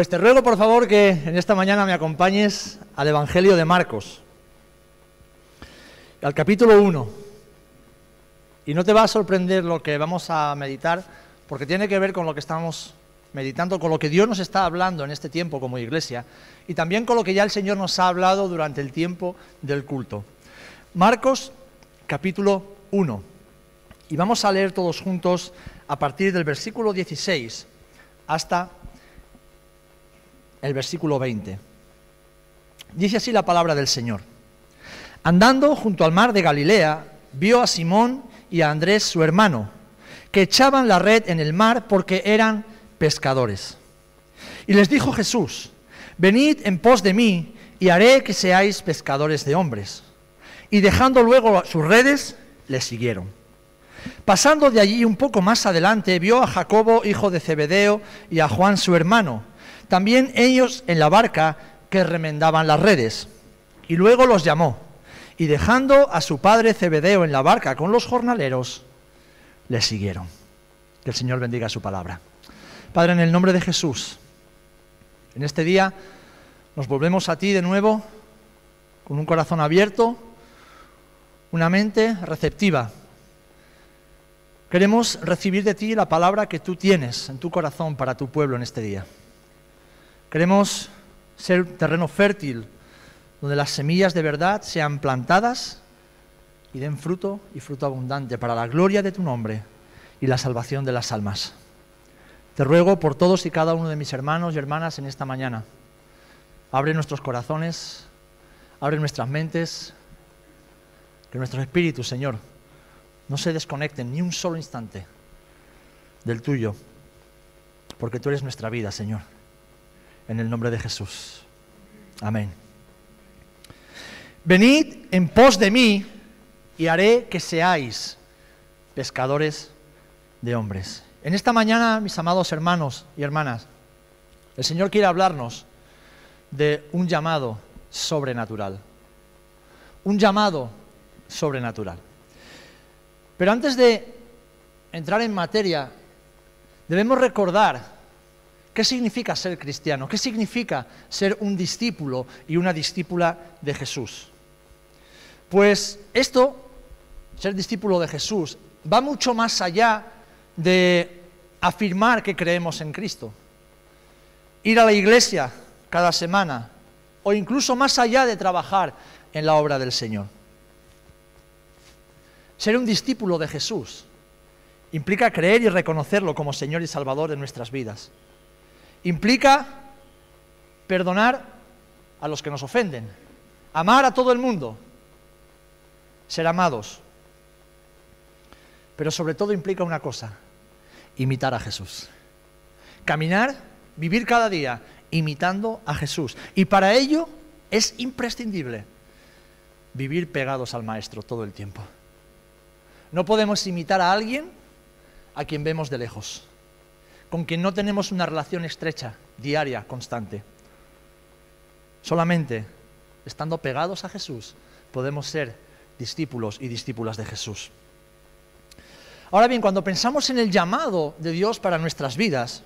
Pues te ruego, por favor, que en esta mañana me acompañes al Evangelio de Marcos, al capítulo 1. Y no te va a sorprender lo que vamos a meditar, porque tiene que ver con lo que estamos meditando, con lo que Dios nos está hablando en este tiempo como iglesia, y también con lo que ya el Señor nos ha hablado durante el tiempo del culto. Marcos, capítulo 1. Y vamos a leer todos juntos a partir del versículo 16 hasta el versículo 20. Dice así la palabra del Señor. Andando junto al mar de Galilea, vio a Simón y a Andrés su hermano, que echaban la red en el mar porque eran pescadores. Y les dijo Jesús, venid en pos de mí y haré que seáis pescadores de hombres. Y dejando luego sus redes, le siguieron. Pasando de allí un poco más adelante, vio a Jacobo, hijo de Zebedeo, y a Juan su hermano, también ellos en la barca que remendaban las redes. Y luego los llamó, y dejando a su padre Zebedeo en la barca con los jornaleros, le siguieron. Que el Señor bendiga su palabra. Padre, en el nombre de Jesús, en este día nos volvemos a ti de nuevo con un corazón abierto, una mente receptiva. Queremos recibir de ti la palabra que tú tienes en tu corazón para tu pueblo en este día. Queremos ser terreno fértil donde las semillas de verdad sean plantadas y den fruto y fruto abundante para la gloria de tu nombre y la salvación de las almas. Te ruego por todos y cada uno de mis hermanos y hermanas en esta mañana. Abre nuestros corazones, abre nuestras mentes, que nuestros espíritus, Señor, no se desconecten ni un solo instante del tuyo, porque tú eres nuestra vida, Señor en el nombre de Jesús. Amén. Venid en pos de mí y haré que seáis pescadores de hombres. En esta mañana, mis amados hermanos y hermanas, el Señor quiere hablarnos de un llamado sobrenatural. Un llamado sobrenatural. Pero antes de entrar en materia, debemos recordar ¿Qué significa ser cristiano? ¿Qué significa ser un discípulo y una discípula de Jesús? Pues esto, ser discípulo de Jesús, va mucho más allá de afirmar que creemos en Cristo. Ir a la iglesia cada semana o incluso más allá de trabajar en la obra del Señor. Ser un discípulo de Jesús implica creer y reconocerlo como Señor y Salvador de nuestras vidas. Implica perdonar a los que nos ofenden, amar a todo el mundo, ser amados. Pero sobre todo implica una cosa, imitar a Jesús. Caminar, vivir cada día imitando a Jesús. Y para ello es imprescindible vivir pegados al Maestro todo el tiempo. No podemos imitar a alguien a quien vemos de lejos con quien no tenemos una relación estrecha, diaria, constante. Solamente estando pegados a Jesús podemos ser discípulos y discípulas de Jesús. Ahora bien, cuando pensamos en el llamado de Dios para nuestras vidas,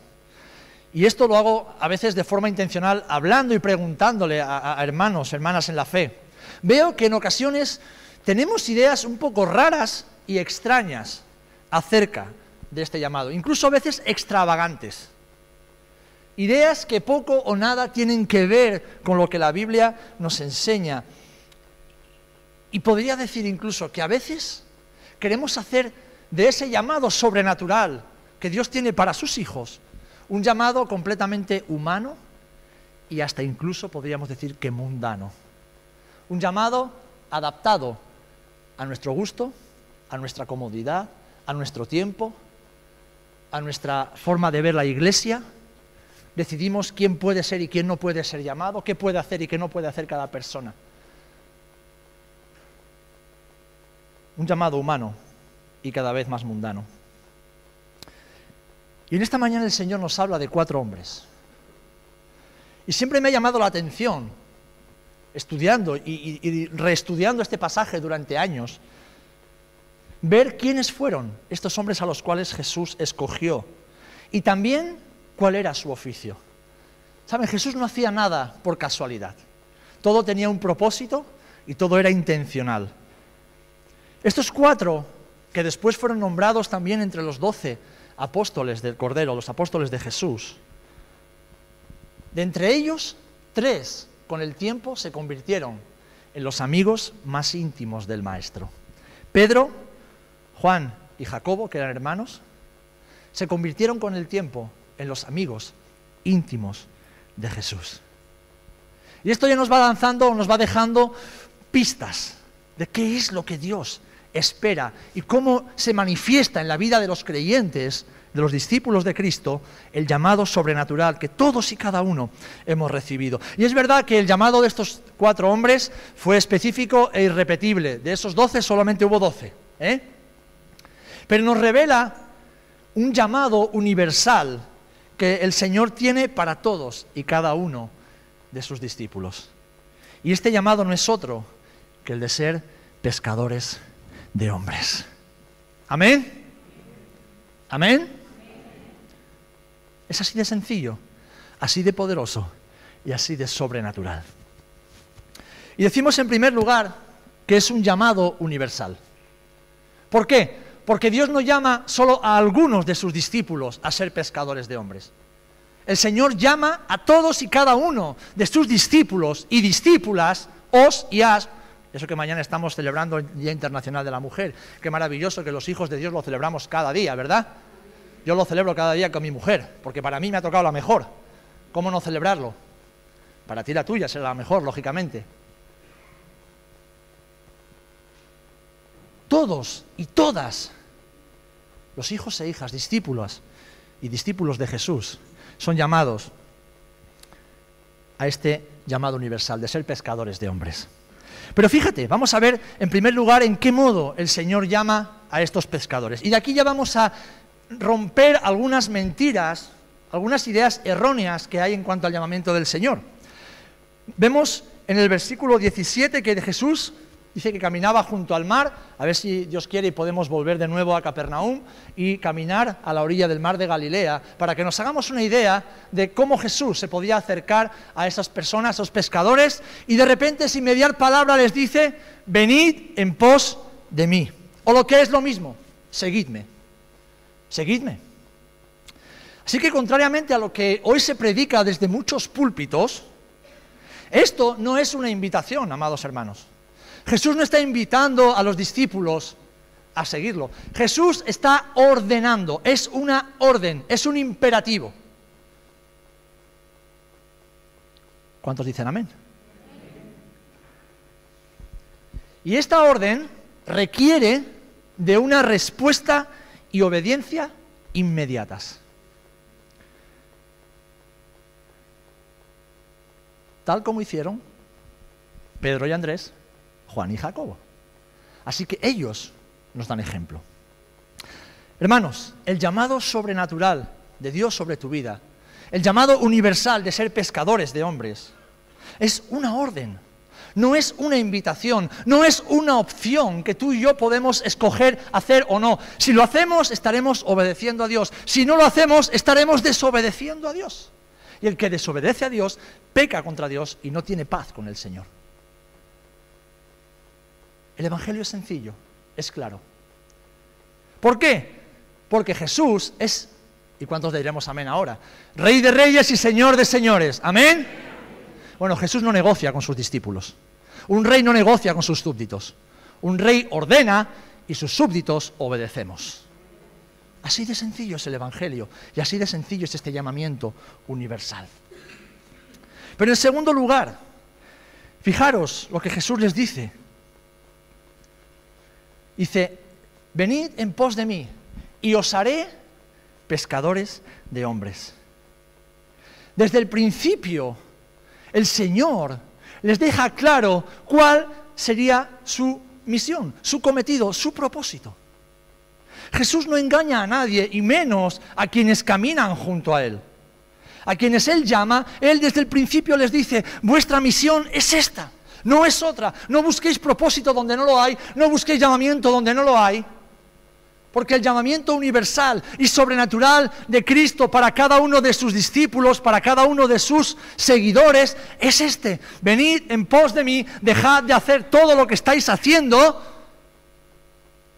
y esto lo hago a veces de forma intencional, hablando y preguntándole a, hermanos, hermanas en la fe, veo que en ocasiones tenemos ideas un poco raras y extrañas acerca de este llamado, incluso a veces extravagantes. Ideas que poco o nada tienen que ver con lo que la Biblia nos enseña. Y podría decir incluso que a veces queremos hacer de ese llamado sobrenatural que Dios tiene para sus hijos un llamado completamente humano y hasta incluso podríamos decir que mundano. Un llamado adaptado a nuestro gusto, a nuestra comodidad, a nuestro tiempo, a nuestra forma de ver la iglesia, decidimos quién puede ser y quién no puede ser llamado, qué puede hacer y qué no puede hacer cada persona. Un llamado humano y cada vez más mundano. Y en esta mañana el Señor nos habla de cuatro hombres. Y siempre me ha llamado la atención, estudiando y, reestudiando este pasaje durante años, ver quiénes fueron estos hombres a los cuales Jesús escogió y también cuál era su oficio. Saben, Jesús no hacía nada por casualidad. Todo tenía un propósito y todo era intencional. Estos cuatro, que después fueron nombrados también entre los doce apóstoles del Cordero, los apóstoles de Jesús, de entre ellos, tres con el tiempo se convirtieron en los amigos más íntimos del Maestro. Pedro, Juan y Jacobo, que eran hermanos, se convirtieron con el tiempo en los amigos íntimos de Jesús. Y esto ya nos va lanzando, nos va dejando pistas de qué es lo que Dios espera y cómo se manifiesta en la vida de los creyentes de los discípulos de Cristo el llamado sobrenatural que todos y cada uno hemos recibido. Y es verdad que el llamado de estos cuatro hombres fue específico e irrepetible. De esos doce solamente hubo doce. ¿eh? Pero nos revela un llamado universal que el Señor tiene para todos y cada uno de sus discípulos. Y este llamado no es otro que el de ser pescadores de hombres. Amén. Amén. Es así de sencillo, así de poderoso y así de sobrenatural. Y decimos en primer lugar que es un llamado universal. ¿Por qué? Porque Dios no llama solo a algunos de sus discípulos a ser pescadores de hombres. El Señor llama a todos y cada uno de sus discípulos y discípulas, os y as, eso que mañana estamos celebrando el Día Internacional de la Mujer. Qué maravilloso que los hijos de Dios lo celebramos cada día, ¿verdad? Yo lo celebro cada día con mi mujer, porque para mí me ha tocado la mejor. ¿Cómo no celebrarlo? Para ti la tuya será la mejor, lógicamente. Todos y todas los hijos e hijas, discípulos y discípulos de Jesús, son llamados a este llamado universal de ser pescadores de hombres. Pero fíjate, vamos a ver en primer lugar en qué modo el Señor llama a estos pescadores. Y de aquí ya vamos a romper algunas mentiras, algunas ideas erróneas que hay en cuanto al llamamiento del Señor. Vemos en el versículo 17 que Jesús dice que caminaba junto al mar, a ver si Dios quiere y podemos volver de nuevo a Capernaum y caminar a la orilla del mar de Galilea, para que nos hagamos una idea de cómo Jesús se podía acercar a esas personas, a esos pescadores, y de repente sin mediar palabra les dice, venid en pos de mí. O lo que es lo mismo, seguidme seguidme. Así que contrariamente a lo que hoy se predica desde muchos púlpitos, esto no es una invitación, amados hermanos. Jesús no está invitando a los discípulos a seguirlo. Jesús está ordenando, es una orden, es un imperativo. ¿Cuántos dicen amén? Y esta orden requiere de una respuesta y obediencia inmediatas. Tal como hicieron Pedro y Andrés, Juan y Jacobo. Así que ellos nos dan ejemplo. Hermanos, el llamado sobrenatural de Dios sobre tu vida, el llamado universal de ser pescadores de hombres, es una orden no es una invitación, no es una opción que tú y yo podemos escoger hacer o no. Si lo hacemos, estaremos obedeciendo a Dios. Si no lo hacemos, estaremos desobedeciendo a Dios. Y el que desobedece a Dios, peca contra Dios y no tiene paz con el Señor. El Evangelio es sencillo, es claro. ¿Por qué? Porque Jesús es, ¿y cuántos diremos amén ahora? Rey de reyes y Señor de señores. Amén. Bueno, Jesús no negocia con sus discípulos. Un rey no negocia con sus súbditos. Un rey ordena y sus súbditos obedecemos. Así de sencillo es el Evangelio y así de sencillo es este llamamiento universal. Pero en segundo lugar, fijaros lo que Jesús les dice. Dice, venid en pos de mí y os haré pescadores de hombres. Desde el principio el Señor les deja claro cuál sería su misión, su cometido, su propósito. Jesús no engaña a nadie y menos a quienes caminan junto a Él. A quienes Él llama, Él desde el principio les dice, vuestra misión es esta, no es otra. No busquéis propósito donde no lo hay, no busquéis llamamiento donde no lo hay. Porque el llamamiento universal y sobrenatural de Cristo para cada uno de sus discípulos, para cada uno de sus seguidores, es este. Venid en pos de mí, dejad de hacer todo lo que estáis haciendo,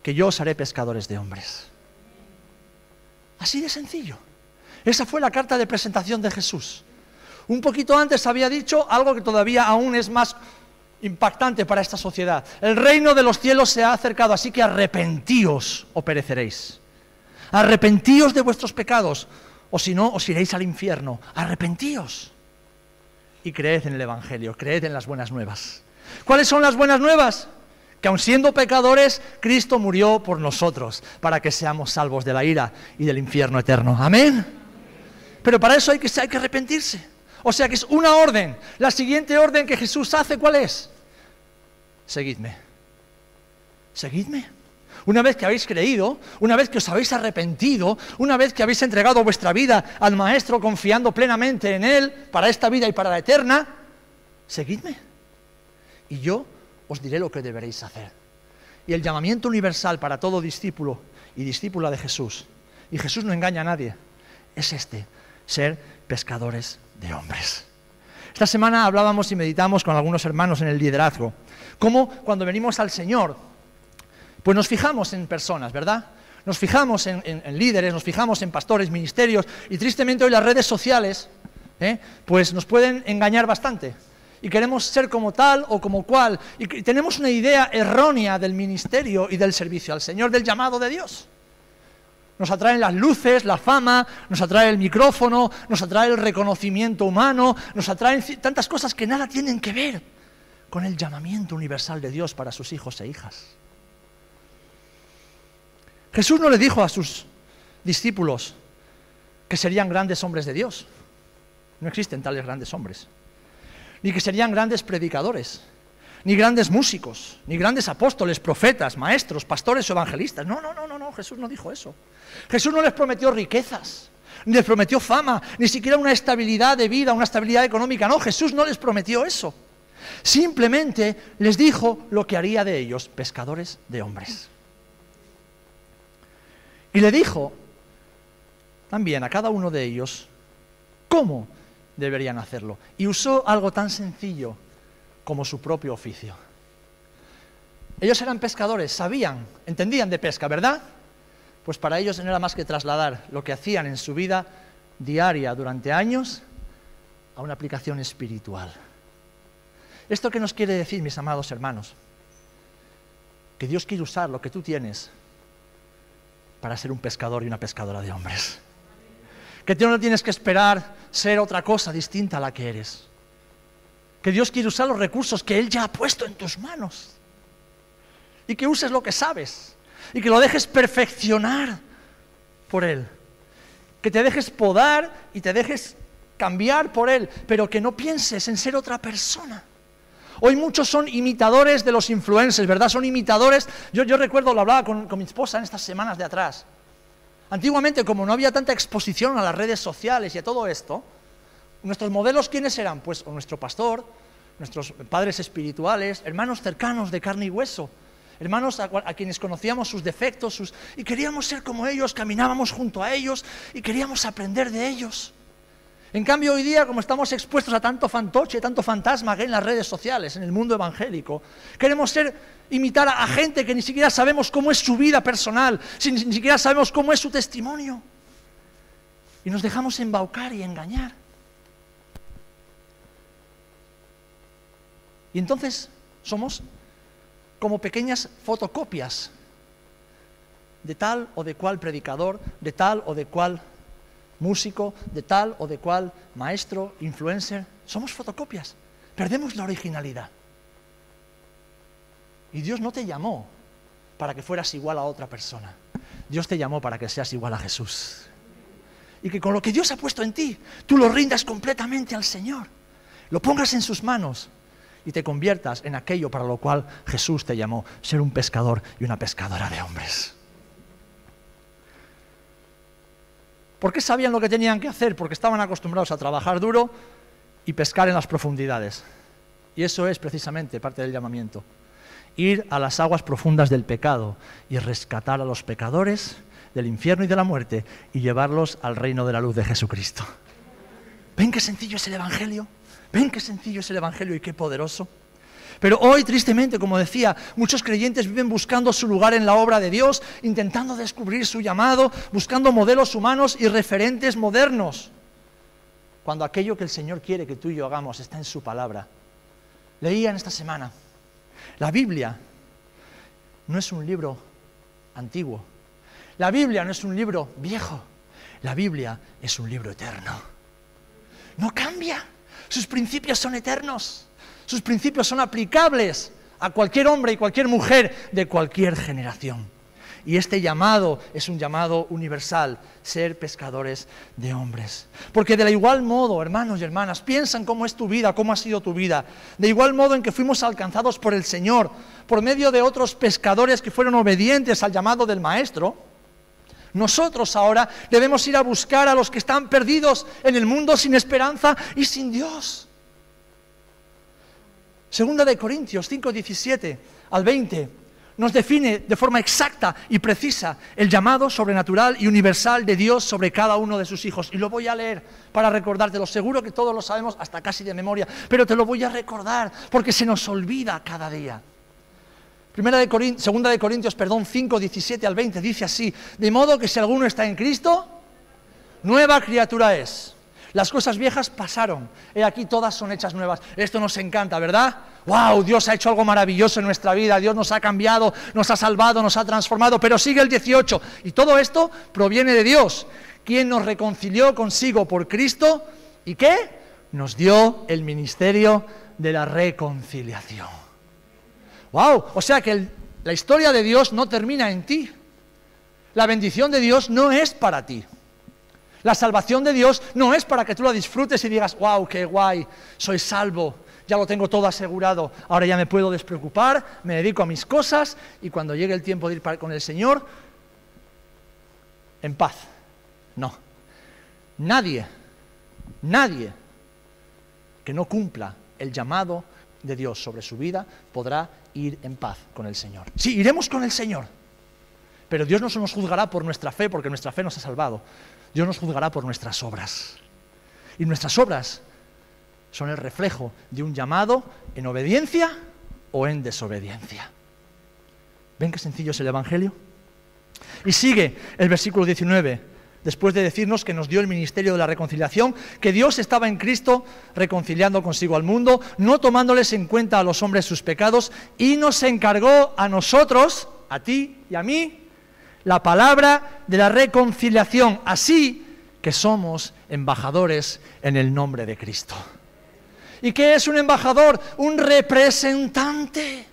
que yo os haré pescadores de hombres. Así de sencillo. Esa fue la carta de presentación de Jesús. Un poquito antes había dicho algo que todavía aún es más impactante para esta sociedad. El reino de los cielos se ha acercado, así que arrepentíos o pereceréis. Arrepentíos de vuestros pecados, o si no, os iréis al infierno. Arrepentíos. Y creed en el Evangelio, creed en las buenas nuevas. ¿Cuáles son las buenas nuevas? Que aun siendo pecadores, Cristo murió por nosotros, para que seamos salvos de la ira y del infierno eterno. Amén. Pero para eso hay que, hay que arrepentirse. O sea que es una orden. La siguiente orden que Jesús hace, ¿cuál es? Seguidme. Seguidme. Una vez que habéis creído, una vez que os habéis arrepentido, una vez que habéis entregado vuestra vida al Maestro confiando plenamente en Él para esta vida y para la eterna, seguidme. Y yo os diré lo que deberéis hacer. Y el llamamiento universal para todo discípulo y discípula de Jesús, y Jesús no engaña a nadie, es este, ser pescadores de hombres. Esta semana hablábamos y meditamos con algunos hermanos en el liderazgo. Cómo cuando venimos al Señor, pues nos fijamos en personas, ¿verdad? Nos fijamos en, líderes, nos fijamos en pastores, ministerios, y tristemente hoy las redes sociales, ¿eh? pues nos pueden engañar bastante. Y queremos ser como tal o como cual. Y tenemos una idea errónea del ministerio y del servicio al Señor, del llamado de Dios. Nos atraen las luces, la fama, nos atrae el micrófono, nos atrae el reconocimiento humano, nos atraen tantas cosas que nada tienen que ver con el llamamiento universal de Dios para sus hijos e hijas. Jesús no le dijo a sus discípulos que serían grandes hombres de Dios. No existen tales grandes hombres. Ni que serían grandes predicadores ni grandes músicos, ni grandes apóstoles, profetas, maestros, pastores o evangelistas. No, no, no, no, no, Jesús no dijo eso. Jesús no les prometió riquezas, ni les prometió fama, ni siquiera una estabilidad de vida, una estabilidad económica. No, Jesús no les prometió eso. Simplemente les dijo lo que haría de ellos, pescadores de hombres. Y le dijo también a cada uno de ellos cómo deberían hacerlo. Y usó algo tan sencillo como su propio oficio. Ellos eran pescadores, sabían, entendían de pesca, ¿verdad? Pues para ellos no era más que trasladar lo que hacían en su vida diaria durante años a una aplicación espiritual. ¿Esto qué nos quiere decir, mis amados hermanos? Que Dios quiere usar lo que tú tienes para ser un pescador y una pescadora de hombres. Que tú no tienes que esperar ser otra cosa distinta a la que eres que Dios quiere usar los recursos que Él ya ha puesto en tus manos. Y que uses lo que sabes. Y que lo dejes perfeccionar por Él. Que te dejes podar y te dejes cambiar por Él. Pero que no pienses en ser otra persona. Hoy muchos son imitadores de los influencers, ¿verdad? Son imitadores. Yo, recuerdo, lo hablaba con mi esposa en estas semanas de atrás. Antiguamente, como no había tanta exposición a las redes sociales y a todo esto, ¿Nuestros modelos quiénes eran? Pues nuestro pastor, nuestros padres espirituales, hermanos cercanos de carne y hueso, hermanos a, quienes conocíamos sus defectos, sus, y queríamos ser como ellos, caminábamos junto a ellos y queríamos aprender de ellos. En cambio, hoy día, como estamos expuestos a tanto fantoche, tanto fantasma que hay en las redes sociales, en el mundo evangélico, queremos ser, imitar a, gente que ni siquiera sabemos cómo es su vida personal, ni siquiera sabemos cómo es su testimonio. Y nos dejamos embaucar y engañar. Y entonces somos como pequeñas fotocopias de tal o de cual predicador, de tal o de cual músico, de tal o de cual maestro, influencer. Somos fotocopias. Perdemos la originalidad. Y Dios no te llamó para que fueras igual a otra persona. Dios te llamó para que seas igual a Jesús. Y que con lo que Dios ha puesto en ti, tú lo rindas completamente al Señor. Lo pongas en sus manos y te conviertas en aquello para lo cual Jesús te llamó, ser un pescador y una pescadora de hombres. ¿Por qué sabían lo que tenían que hacer? Porque estaban acostumbrados a trabajar duro y pescar en las profundidades. Y eso es precisamente parte del llamamiento. ir a las aguas profundas del pecado y rescatar a los pecadores del infierno y de la muerte y llevarlos al reino de la luz de Jesucristo. ¿Ven qué sencillo es el Evangelio? ¿Ven qué sencillo es el Evangelio y qué poderoso? Pero hoy, tristemente, como decía, muchos creyentes viven buscando su lugar en la obra de Dios, intentando descubrir su llamado, buscando modelos humanos y referentes modernos, cuando aquello que el Señor quiere que tú y yo hagamos está en su palabra. Leía en esta semana, la Biblia no es un libro antiguo, la Biblia no es un libro viejo, la Biblia es un libro eterno. No cambia, sus principios son eternos. Sus principios son aplicables a cualquier hombre y cualquier mujer de cualquier generación. Y este llamado es un llamado universal, ser pescadores de hombres. Porque de igual modo, hermanos y hermanas, piensan cómo es tu vida, cómo ha sido tu vida. De igual modo en que fuimos alcanzados por el Señor, por medio de otros pescadores que fueron obedientes al llamado del Maestro, nosotros ahora debemos ir a buscar a los que están perdidos en el mundo sin esperanza y sin Dios. Segunda de Corintios 5, 17 al 20 nos define de forma exacta y precisa el llamado sobrenatural y universal de Dios sobre cada uno de sus hijos. Y lo voy a leer para recordártelo. Seguro que todos lo sabemos hasta casi de memoria, pero te lo voy a recordar porque se nos olvida cada día. Primera de segunda de Corintios, perdón, 5, 17 al 20 dice así, de modo que si alguno está en Cristo, nueva criatura es. Las cosas viejas pasaron. He aquí todas son hechas nuevas. Esto nos encanta, ¿verdad? ¡Wow! Dios ha hecho algo maravilloso en nuestra vida. Dios nos ha cambiado, nos ha salvado, nos ha transformado. Pero sigue el 18. Y todo esto proviene de Dios, quien nos reconcilió consigo por Cristo. ¿Y qué? Nos dio el ministerio de la reconciliación. ¡Wow! O sea que la historia de Dios no termina en ti. La bendición de Dios no es para ti. La salvación de Dios no es para que tú la disfrutes y digas, wow, qué guay, soy salvo, ya lo tengo todo asegurado, ahora ya me puedo despreocupar, me dedico a mis cosas y cuando llegue el tiempo de ir con el Señor, en paz. No. Nadie, nadie que no cumpla el llamado de Dios sobre su vida podrá ir en paz con el Señor. Sí, iremos con el Señor, pero Dios no nos juzgará por nuestra fe, porque nuestra fe nos ha salvado. Dios nos juzgará por nuestras obras. Y nuestras obras son el reflejo de un llamado en obediencia o en desobediencia. ¿Ven qué sencillo es el Evangelio? Y sigue el versículo 19, después de decirnos que nos dio el ministerio de la reconciliación, que Dios estaba en Cristo reconciliando consigo al mundo, no tomándoles en cuenta a los hombres sus pecados, y nos encargó a nosotros, a ti y a mí, la palabra de la reconciliación, así que somos embajadores en el nombre de Cristo. ¿Y qué es un embajador? Un representante.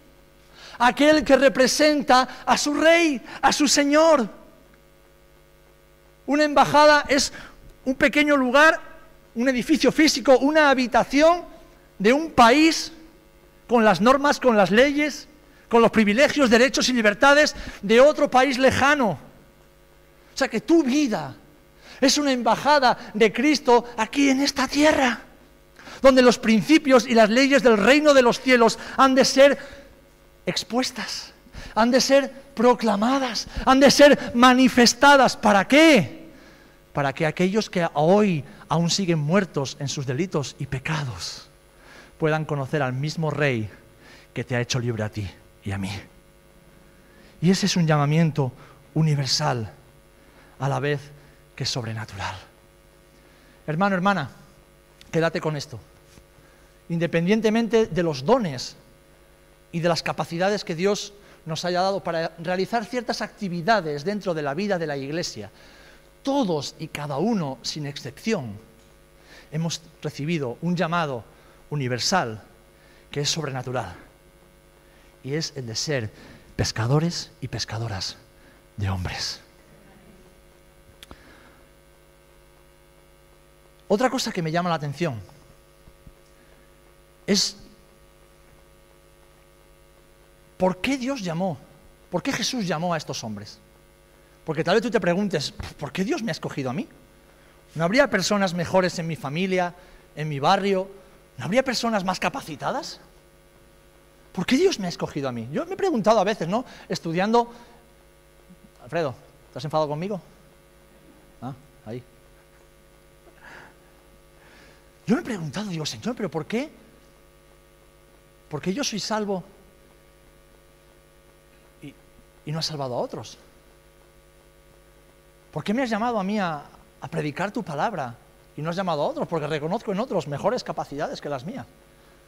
Aquel que representa a su rey, a su señor. Una embajada es un pequeño lugar, un edificio físico, una habitación de un país con las normas, con las leyes, con los privilegios, derechos y libertades de otro país lejano. O sea que tu vida es una embajada de Cristo aquí en esta tierra, donde los principios y las leyes del reino de los cielos han de ser expuestas, han de ser proclamadas, han de ser manifestadas. ¿Para qué? Para que aquellos que hoy aún siguen muertos en sus delitos y pecados puedan conocer al mismo Rey que te ha hecho libre a ti y a mí. Y ese es un llamamiento universal, a la vez que sobrenatural. Hermano, hermana, quédate con esto. Independientemente de los dones y de las capacidades que Dios nos haya dado para realizar ciertas actividades dentro de la vida de la iglesia, todos y cada uno, sin excepción, hemos recibido un llamado universal que es sobrenatural y es el de ser pescadores y pescadoras de hombres. Otra cosa que me llama la atención es por qué Dios llamó, por qué Jesús llamó a estos hombres. Porque tal vez tú te preguntes, ¿por qué Dios me ha escogido a mí? ¿No habría personas mejores en mi familia, en mi barrio? ¿No habría personas más capacitadas? ¿Por qué Dios me ha escogido a mí? Yo me he preguntado a veces, ¿no? Estudiando... Alfredo, ¿estás enfadado conmigo? Ah, ahí. Yo me he preguntado, digo, Señor, ¿pero por qué? ¿Por qué yo soy salvo y, no has salvado a otros? ¿Por qué me has llamado a mí a, predicar tu palabra y no has llamado a otros? Porque reconozco en otros mejores capacidades que las mías.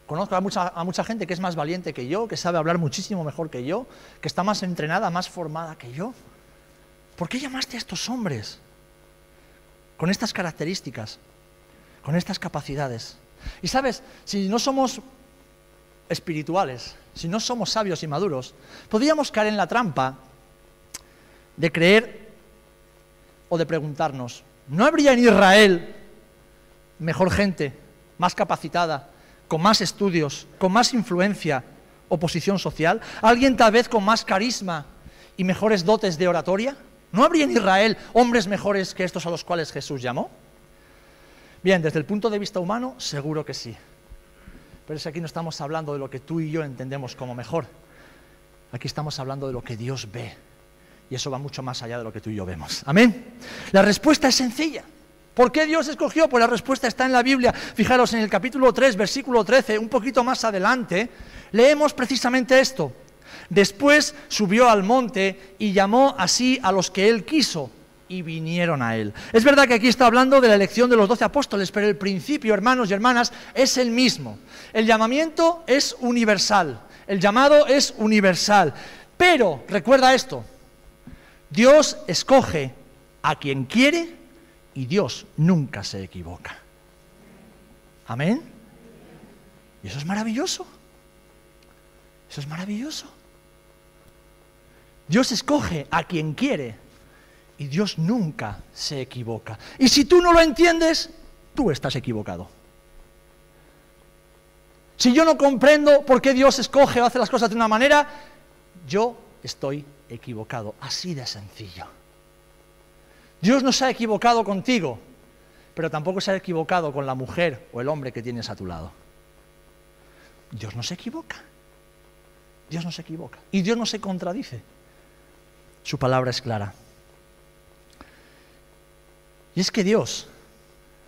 Conozco a mucha gente que es más valiente que yo, que sabe hablar muchísimo mejor que yo, que está más entrenada, más formada que yo. ¿Por qué llamaste a estos hombres con estas características, con estas capacidades? Y sabes, si no somos espirituales, si no somos sabios y maduros, podríamos caer en la trampa de creer o de preguntarnos, ¿no habría en Israel mejor gente, más capacitada, con más estudios, con más influencia o posición social? ¿Alguien tal vez con más carisma y mejores dotes de oratoria? ¿No habría en Israel hombres mejores que estos a los cuales Jesús llamó? Bien, desde el punto de vista humano, seguro que sí. Pero es aquí no estamos hablando de lo que tú y yo entendemos como mejor. Aquí estamos hablando de lo que Dios ve. Y eso va mucho más allá de lo que tú y yo vemos. Amén. La respuesta es sencilla. ¿Por qué Dios escogió? Pues la respuesta está en la Biblia. Fijaros en el capítulo 3, versículo 13, un poquito más adelante, leemos precisamente esto. Después subió al monte y llamó así a los que él quiso y vinieron a él. Es verdad que aquí está hablando de la elección de los doce apóstoles, pero el principio, hermanos y hermanas, es el mismo. El llamamiento es universal, el llamado es universal. Pero, recuerda esto, Dios escoge a quien quiere y Dios nunca se equivoca. Amén. Y eso es maravilloso. Eso es maravilloso. Dios escoge a quien quiere y Dios nunca se equivoca. Y si tú no lo entiendes, tú estás equivocado. Si yo no comprendo por qué Dios escoge o hace las cosas de una manera, yo estoy equivocado. Así de sencillo. Dios no se ha equivocado contigo, pero tampoco se ha equivocado con la mujer o el hombre que tienes a tu lado. Dios no se equivoca. Dios no se equivoca. Y Dios no se contradice. Su palabra es clara. Y es que Dios,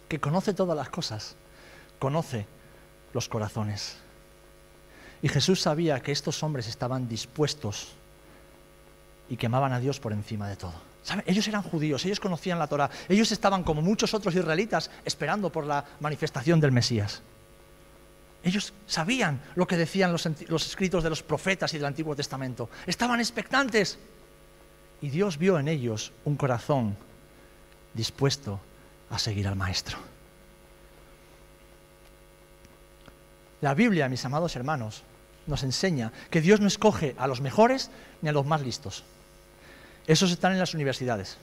que conoce todas las cosas, conoce los corazones. Y Jesús sabía que estos hombres estaban dispuestos y que amaban a Dios por encima de todo. Ellos eran judíos, ellos conocían la Torah, ellos estaban como muchos otros israelitas esperando por la manifestación del Mesías. Ellos sabían lo que decían los, los escritos de los profetas y del Antiguo Testamento. Estaban expectantes. Y Dios vio en ellos un corazón dispuesto a seguir al Maestro. La Biblia, mis amados hermanos, nos enseña que Dios no escoge a los mejores ni a los más listos. Esos están en las universidades.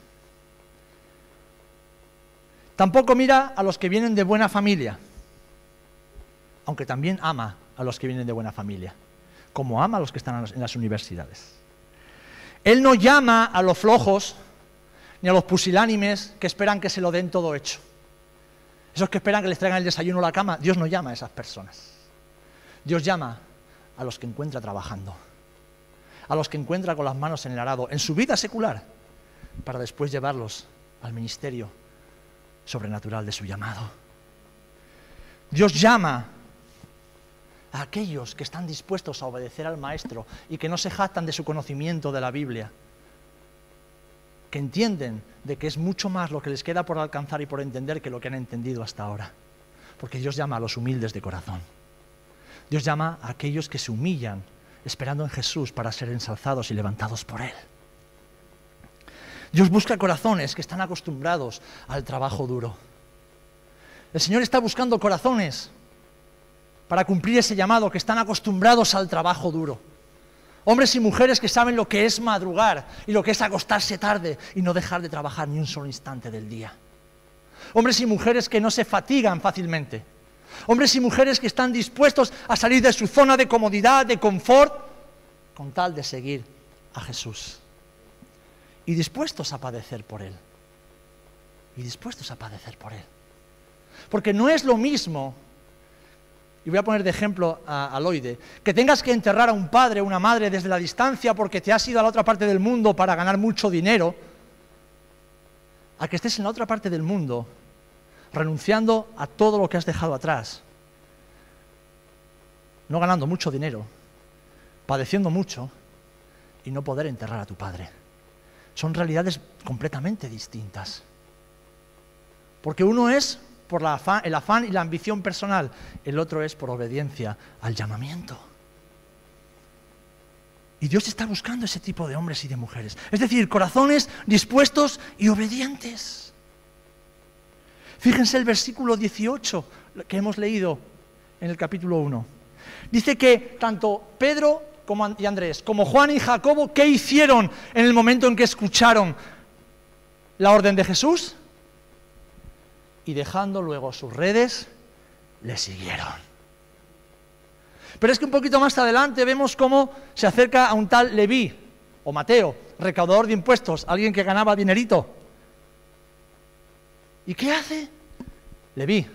Tampoco mira a los que vienen de buena familia, aunque también ama a los que vienen de buena familia, como ama a los que están en las universidades. Él no llama a los flojos ni a los pusilánimes que esperan que se lo den todo hecho. Esos que esperan que les traigan el desayuno a la cama, Dios no llama a esas personas. Dios llama a los que encuentra trabajando, a los que encuentra con las manos en el arado, en su vida secular, para después llevarlos al ministerio sobrenatural de su llamado. Dios llama a aquellos que están dispuestos a obedecer al Maestro y que no se jactan de su conocimiento de la Biblia, que entienden de que es mucho más lo que les queda por alcanzar y por entender que lo que han entendido hasta ahora. Porque Dios llama a los humildes de corazón. Dios llama a aquellos que se humillan esperando en Jesús para ser ensalzados y levantados por Él. Dios busca corazones que están acostumbrados al trabajo duro. El Señor está buscando corazones para cumplir ese llamado, que están acostumbrados al trabajo duro. Hombres y mujeres que saben lo que es madrugar y lo que es acostarse tarde y no dejar de trabajar ni un solo instante del día. Hombres y mujeres que no se fatigan fácilmente Hombres y mujeres que están dispuestos a salir de su zona de comodidad, de confort, con tal de seguir a Jesús. Y dispuestos a padecer por Él. Y dispuestos a padecer por Él. Porque no es lo mismo y voy a poner de ejemplo a, a que tengas que enterrar a un padre o una madre desde la distancia porque te has ido a la otra parte del mundo para ganar mucho dinero, a que estés en la otra parte del mundo renunciando a todo lo que has dejado atrás, no ganando mucho dinero, padeciendo mucho y no poder enterrar a tu padre. Son realidades completamente distintas. Porque uno es por el afán y la ambición personal, el otro es por obediencia al llamamiento. Y Dios está buscando ese tipo de hombres y de mujeres. Es decir, corazones dispuestos y obedientes. Fíjense el versículo 18 que hemos leído en el capítulo 1. Dice que tanto Pedro como, y Andrés, como Juan y Jacobo, ¿qué hicieron en el momento en que escucharon la orden de Jesús? Y dejando luego sus redes, le siguieron. Pero es que un poquito más adelante vemos cómo se acerca a un tal Leví, o Mateo, recaudador de impuestos, alguien que ganaba dinerito. ¿Y qué hace? Leví,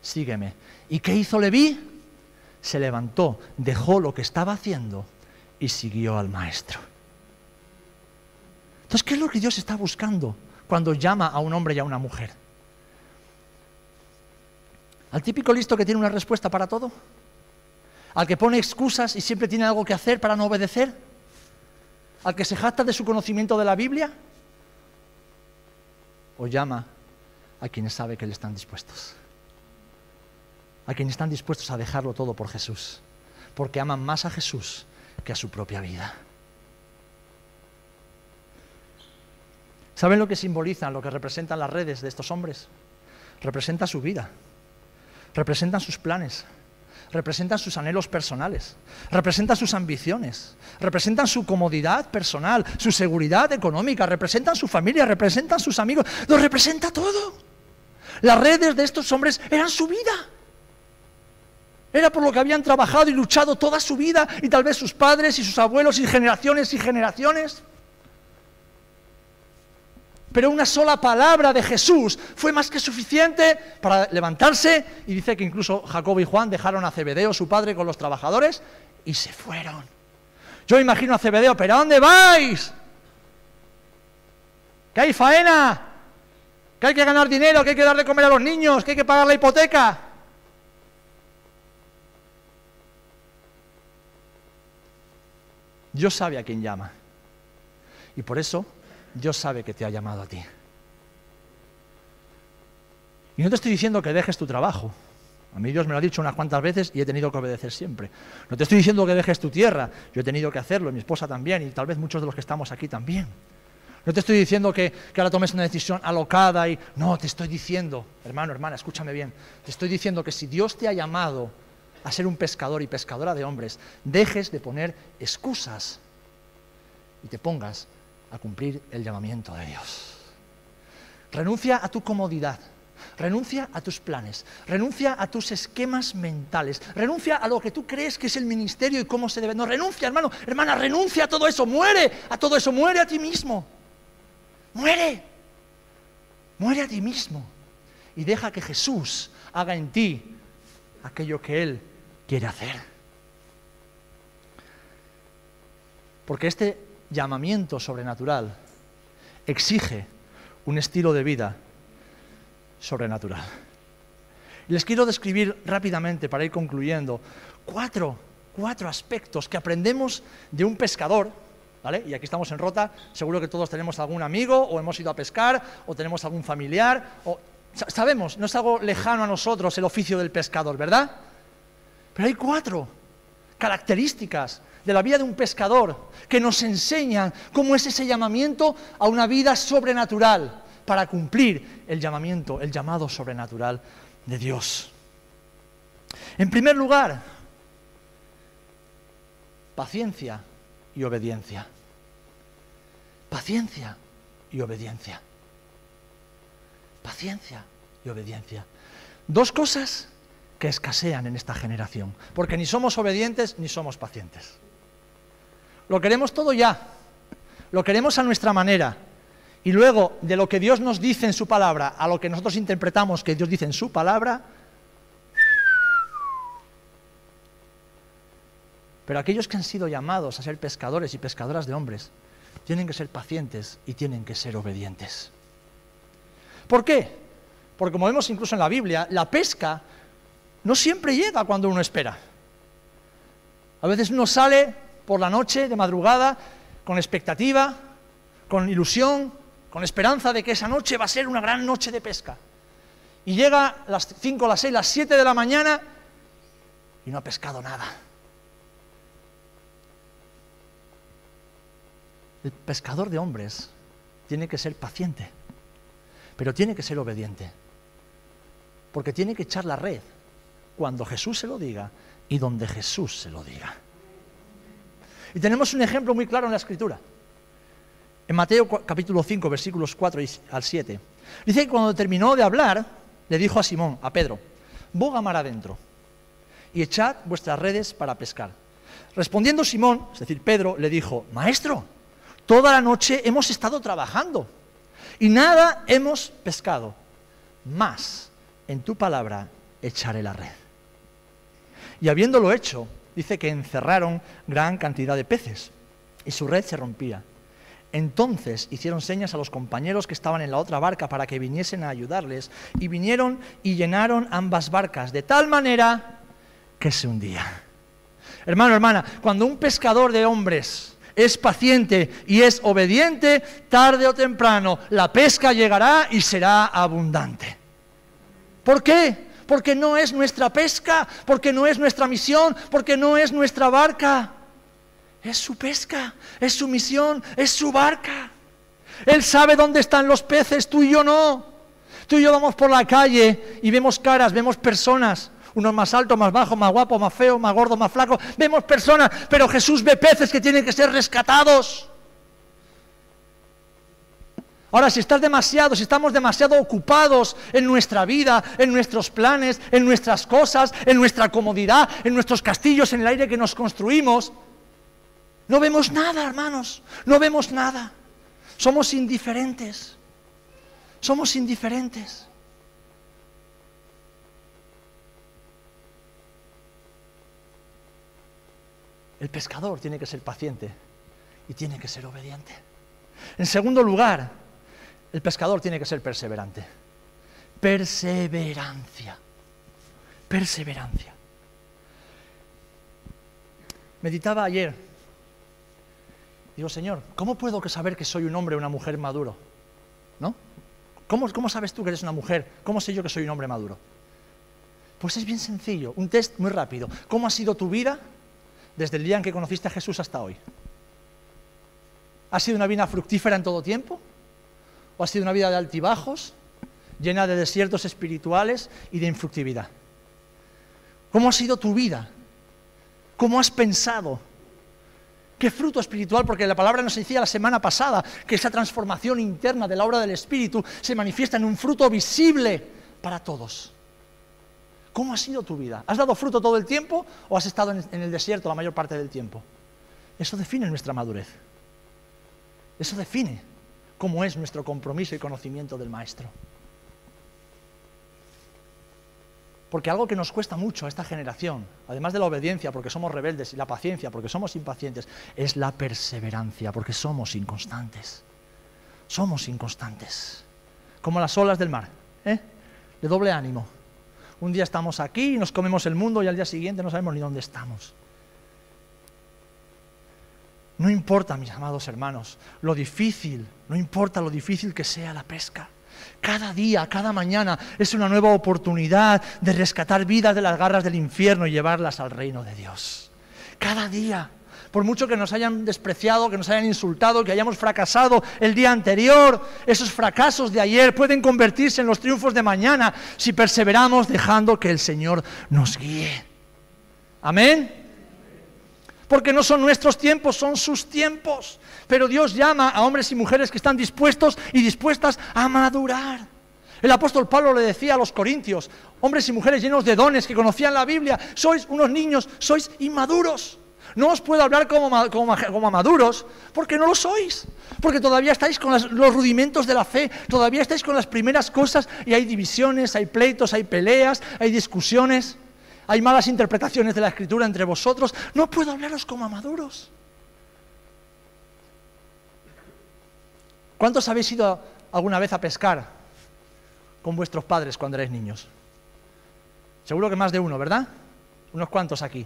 sígueme. ¿Y qué hizo Leví? Se levantó, dejó lo que estaba haciendo y siguió al maestro. Entonces, ¿qué es lo que Dios está buscando cuando llama a un hombre y a una mujer? ¿Al típico listo que tiene una respuesta para todo? ¿Al que pone excusas y siempre tiene algo que hacer para no obedecer? ¿Al que se jacta de su conocimiento de la Biblia? ¿O llama a quienes sabe que le están dispuestos? A quienes están dispuestos a dejarlo todo por Jesús, porque aman más a Jesús que a su propia vida. ¿Saben lo que simbolizan, lo que representan las redes de estos hombres? Representa su vida, representan sus planes, representan sus anhelos personales, representan sus ambiciones, representan su comodidad personal, su seguridad económica, representan su familia, representan sus amigos, lo representa todo. Las redes de estos hombres eran su vida. Era por lo que habían trabajado y luchado toda su vida y tal vez sus padres y sus abuelos y generaciones y generaciones. Pero una sola palabra de Jesús fue más que suficiente para levantarse y dice que incluso Jacobo y Juan dejaron a Cebedeo, su padre, con los trabajadores y se fueron. Yo imagino a Cebedeo, pero ¿a dónde vais? Que hay faena, que hay que ganar dinero, que hay que dar de comer a los niños, que hay que pagar la hipoteca. Dios sabe a quién llama. Y por eso Dios sabe que te ha llamado a ti. Y no te estoy diciendo que dejes tu trabajo. A mí Dios me lo ha dicho unas cuantas veces y he tenido que obedecer siempre. No te estoy diciendo que dejes tu tierra. Yo he tenido que hacerlo, mi esposa también, y tal vez muchos de los que estamos aquí también. No te estoy diciendo que, que, ahora tomes una decisión alocada y... No, te estoy diciendo, hermano, hermana, escúchame bien. Te estoy diciendo que si Dios te ha llamado a ser un pescador y pescadora de hombres, dejes de poner excusas y te pongas a cumplir el llamamiento de Dios. Renuncia a tu comodidad, renuncia a tus planes, renuncia a tus esquemas mentales, renuncia a lo que tú crees que es el ministerio y cómo se debe. No, renuncia, hermano, hermana, renuncia a todo eso, muere a todo eso, muere a ti mismo. Muere, muere a ti mismo y deja que Jesús haga en ti aquello que Él quiere hacer. Porque este llamamiento sobrenatural exige un estilo de vida sobrenatural. Les quiero describir rápidamente, para ir concluyendo, cuatro, cuatro aspectos que aprendemos de un pescador, ¿vale? Y aquí estamos en Rota, seguro que todos tenemos algún amigo, o hemos ido a pescar, o tenemos algún familiar, o sabemos, no es algo lejano a nosotros el oficio del pescador, ¿verdad? Pero hay cuatro características de la vida de un pescador que nos enseñan cómo es ese llamamiento a una vida sobrenatural para cumplir el llamamiento, el llamado sobrenatural de Dios. En primer lugar, paciencia y obediencia. Paciencia y obediencia. Paciencia y obediencia. Dos cosas que escasean en esta generación, porque ni somos obedientes ni somos pacientes. Lo queremos todo ya, lo queremos a nuestra manera, y luego de lo que Dios nos dice en su palabra a lo que nosotros interpretamos que Dios dice en su palabra, Pero aquellos que han sido llamados a ser pescadores y pescadoras de hombres, tienen que ser pacientes y tienen que ser obedientes. ¿Por qué? Porque como vemos incluso en la Biblia, la pesca no siempre llega cuando uno espera. A veces uno sale por la noche, de madrugada, con expectativa, con ilusión, con esperanza de que esa noche va a ser una gran noche de pesca. Y llega las 5, las 6, las 7 de la mañana y no ha pescado nada. El pescador de hombres tiene que ser paciente, pero tiene que ser obediente, porque tiene que echar la red cuando Jesús se lo diga y donde Jesús se lo diga. Y tenemos un ejemplo muy claro en la Escritura. En Mateo capítulo 5, versículos 4 al 7. Dice que cuando terminó de hablar, le dijo a Simón, a Pedro, boga mar adentro y echad vuestras redes para pescar. Respondiendo Simón, es decir, Pedro, le dijo, Maestro, toda la noche hemos estado trabajando y nada hemos pescado. Más, en tu palabra echaré la red. Y habiéndolo hecho, dice que encerraron gran cantidad de peces y su red se rompía. Entonces hicieron señas a los compañeros que estaban en la otra barca para que viniesen a ayudarles y vinieron y llenaron ambas barcas de tal manera que se hundía. Hermano, hermana, cuando un pescador de hombres es paciente y es obediente, tarde o temprano la pesca llegará y será abundante. ¿Por qué? Porque no es nuestra pesca, porque no es nuestra misión, porque no es nuestra barca. Es su pesca, es su misión, es su barca. Él sabe dónde están los peces, tú y yo no. Tú y yo vamos por la calle y vemos caras, vemos personas, unos más altos, más bajos, más guapos, más feos, más gordos, más flacos. Vemos personas, pero Jesús ve peces que tienen que ser rescatados. Ahora, si estás demasiado, si estamos demasiado ocupados en nuestra vida, en nuestros planes, en nuestras cosas, en nuestra comodidad, en nuestros castillos, en el aire que nos construimos, no vemos nada, hermanos, no vemos nada. Somos indiferentes. Somos indiferentes. El pescador tiene que ser paciente y tiene que ser obediente. En segundo lugar, el pescador tiene que ser perseverante. Perseverancia. Perseverancia. Meditaba ayer. Digo, Señor, ¿cómo puedo saber que soy un hombre o una mujer maduro? ¿No? ¿Cómo, ¿Cómo sabes tú que eres una mujer? ¿Cómo sé yo que soy un hombre maduro? Pues es bien sencillo, un test muy rápido. ¿Cómo ha sido tu vida desde el día en que conociste a Jesús hasta hoy? ¿Ha sido una vida fructífera en todo tiempo? ¿O ha sido una vida de altibajos, llena de desiertos espirituales y de infructividad? ¿Cómo ha sido tu vida? ¿Cómo has pensado? ¿Qué fruto espiritual? Porque la palabra nos decía la semana pasada que esa transformación interna de la obra del Espíritu se manifiesta en un fruto visible para todos. ¿Cómo ha sido tu vida? ¿Has dado fruto todo el tiempo o has estado en el desierto la mayor parte del tiempo? Eso define nuestra madurez. Eso define cómo es nuestro compromiso y conocimiento del Maestro. Porque algo que nos cuesta mucho a esta generación, además de la obediencia, porque somos rebeldes, y la paciencia, porque somos impacientes, es la perseverancia, porque somos inconstantes. Somos inconstantes. Como las olas del mar, ¿eh? de doble ánimo. Un día estamos aquí y nos comemos el mundo y al día siguiente no sabemos ni dónde estamos. No importa, mis amados hermanos, lo difícil, no importa lo difícil que sea la pesca. Cada día, cada mañana es una nueva oportunidad de rescatar vidas de las garras del infierno y llevarlas al reino de Dios. Cada día, por mucho que nos hayan despreciado, que nos hayan insultado, que hayamos fracasado el día anterior, esos fracasos de ayer pueden convertirse en los triunfos de mañana si perseveramos dejando que el Señor nos guíe. Amén porque no son nuestros tiempos, son sus tiempos. Pero Dios llama a hombres y mujeres que están dispuestos y dispuestas a madurar. El apóstol Pablo le decía a los corintios, hombres y mujeres llenos de dones que conocían la Biblia, sois unos niños, sois inmaduros. No os puedo hablar como, como, maduros, porque no lo sois. Porque todavía estáis con los rudimentos de la fe, todavía estáis con las primeras cosas y hay divisiones, hay pleitos, hay peleas, hay discusiones. Hay malas interpretaciones de la escritura entre vosotros, no puedo hablaros como a maduros. ¿Cuántos habéis ido alguna vez a pescar con vuestros padres cuando erais niños? Seguro que más de uno, ¿verdad? Unos cuantos aquí.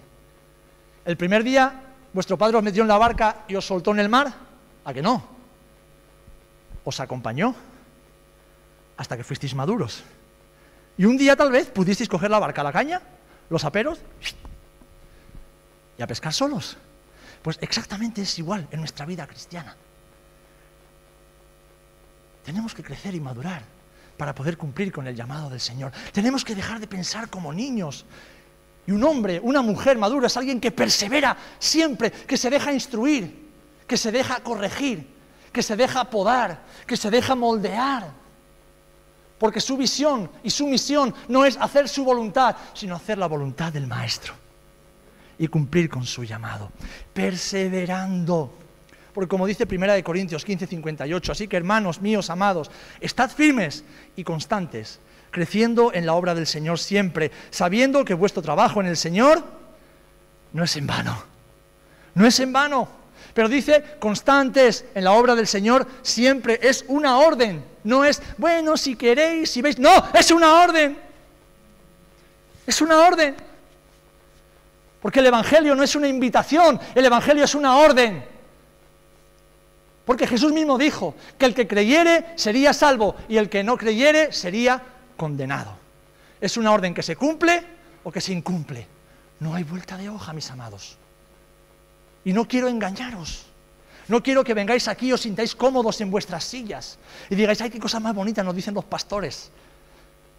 El primer día, vuestro padre os metió en la barca y os soltó en el mar. ¿A que no? Os acompañó hasta que fuisteis maduros. Y un día tal vez pudisteis coger la barca, la caña, los aperos y a pescar solos. Pues exactamente es igual en nuestra vida cristiana. Tenemos que crecer y madurar para poder cumplir con el llamado del Señor. Tenemos que dejar de pensar como niños. Y un hombre, una mujer madura es alguien que persevera siempre, que se deja instruir, que se deja corregir, que se deja podar, que se deja moldear. Porque su visión y su misión no es hacer su voluntad, sino hacer la voluntad del Maestro y cumplir con su llamado, perseverando. Porque como dice Primera de Corintios 15, 58, así que hermanos míos amados, estad firmes y constantes, creciendo en la obra del Señor siempre, sabiendo que vuestro trabajo en el Señor no es en vano. No es en vano. Pero dice constantes en la obra del Señor siempre es una orden no es, bueno, si queréis, si veis, no, es una orden. Es una orden. Porque el Evangelio no es una invitación, el Evangelio es una orden. Porque Jesús mismo dijo que el que creyere sería salvo y el que no creyere sería condenado. Es una orden que se cumple o que se incumple. No hay vuelta de hoja, mis amados. Y no quiero engañaros. No quiero que vengáis aquí y os sintáis cómodos en vuestras sillas y digáis, ay, qué cosa más bonita nos dicen los pastores.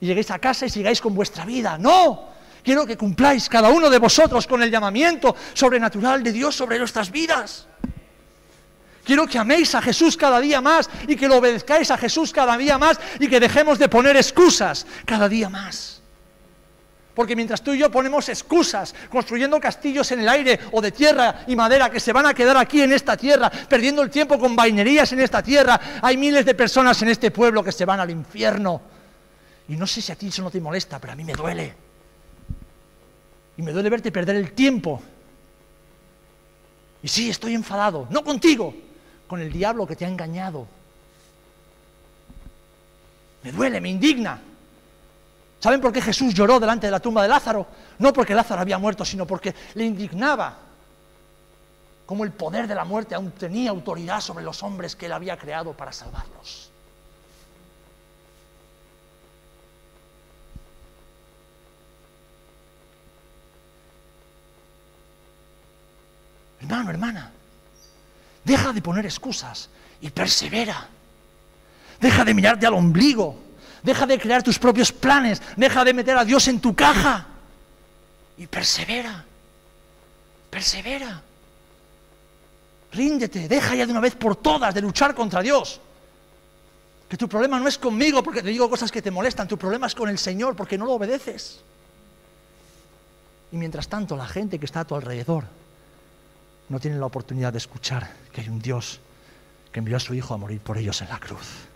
Y lleguéis a casa y sigáis con vuestra vida. No, quiero que cumpláis cada uno de vosotros con el llamamiento sobrenatural de Dios sobre nuestras vidas. Quiero que améis a Jesús cada día más y que lo obedezcáis a Jesús cada día más y que dejemos de poner excusas cada día más. Porque mientras tú y yo ponemos excusas, construyendo castillos en el aire o de tierra y madera que se van a quedar aquí en esta tierra, perdiendo el tiempo con vainerías en esta tierra, hay miles de personas en este pueblo que se van al infierno. Y no sé si a ti eso no te molesta, pero a mí me duele. Y me duele verte perder el tiempo. Y sí, estoy enfadado, no contigo, con el diablo que te ha engañado. Me duele, me indigna. ¿Saben por qué Jesús lloró delante de la tumba de Lázaro? No porque Lázaro había muerto, sino porque le indignaba como el poder de la muerte aún tenía autoridad sobre los hombres que él había creado para salvarlos. Hermano, hermana, deja de poner excusas y persevera. Deja de mirarte al ombligo Deja de crear tus propios planes. Deja de meter a Dios en tu caja. Y persevera. Persevera. Ríndete. Deja ya de una vez por todas de luchar contra Dios. Que tu problema no es conmigo porque te digo cosas que te molestan. Tu problema es con el Señor porque no lo obedeces. Y mientras tanto, la gente que está a tu alrededor no tiene la oportunidad de escuchar que hay un Dios que envió a su Hijo a morir por ellos en la cruz.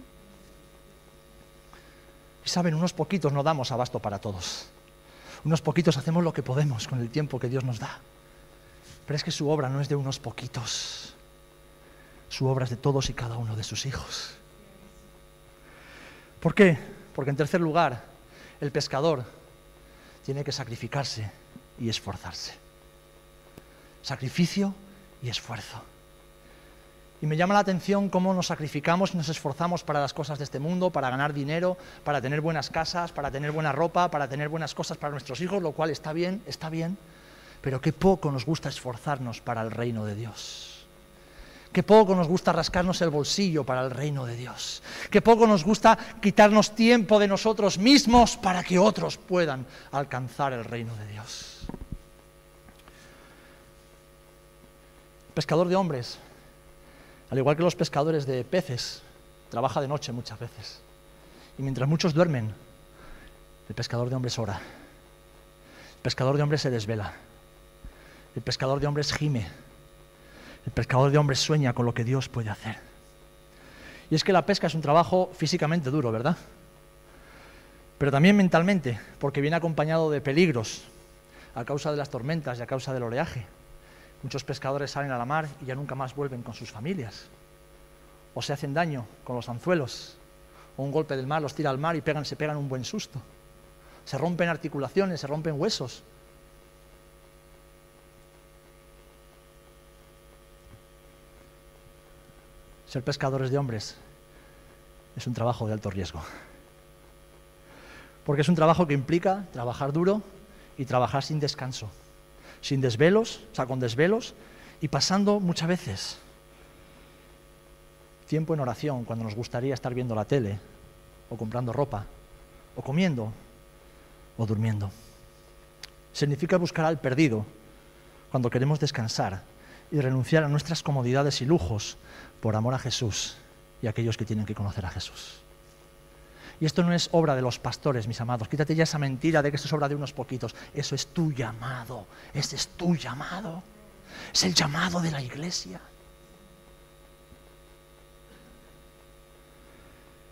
Y saben, unos poquitos no damos abasto para todos. Unos poquitos hacemos lo que podemos con el tiempo que Dios nos da. Pero es que su obra no es de unos poquitos. Su obra es de todos y cada uno de sus hijos. ¿Por qué? Porque en tercer lugar, el pescador tiene que sacrificarse y esforzarse. Sacrificio y esfuerzo. Y me llama la atención cómo nos sacrificamos y nos esforzamos para las cosas de este mundo, para ganar dinero, para tener buenas casas, para tener buena ropa, para tener buenas cosas para nuestros hijos, lo cual está bien, está bien, pero qué poco nos gusta esforzarnos para el reino de Dios. Qué poco nos gusta rascarnos el bolsillo para el reino de Dios. Qué poco nos gusta quitarnos tiempo de nosotros mismos para que otros puedan alcanzar el reino de Dios. Pescador de hombres, al igual que los pescadores de peces, trabaja de noche muchas veces. Y mientras muchos duermen, el pescador de hombres ora. El pescador de hombres se desvela. El pescador de hombres gime. El pescador de hombres sueña con lo que Dios puede hacer. Y es que la pesca es un trabajo físicamente duro, ¿verdad? Pero también mentalmente, porque viene acompañado de peligros. a causa de las tormentas y a causa del oleaje. Muchos pescadores salen a la mar y ya nunca más vuelven con sus familias. O se hacen daño con los anzuelos, o un golpe del mar los tira al mar y pegan, se pegan un buen susto. Se rompen articulaciones, se rompen huesos. Ser pescadores de hombres es un trabajo de alto riesgo. Porque es un trabajo que implica trabajar duro y trabajar sin descanso sin desvelos, o sea, con desvelos, y pasando muchas veces tiempo en oración cuando nos gustaría estar viendo la tele, o comprando ropa, o comiendo, o durmiendo. Significa buscar al perdido cuando queremos descansar y renunciar a nuestras comodidades y lujos por amor a Jesús y a aquellos que tienen que conocer a Jesús. Y esto no es obra de los pastores, mis amados. Quítate ya esa mentira de que esto es obra de unos poquitos. Eso es tu llamado. Ese es tu llamado. Es el llamado de la iglesia.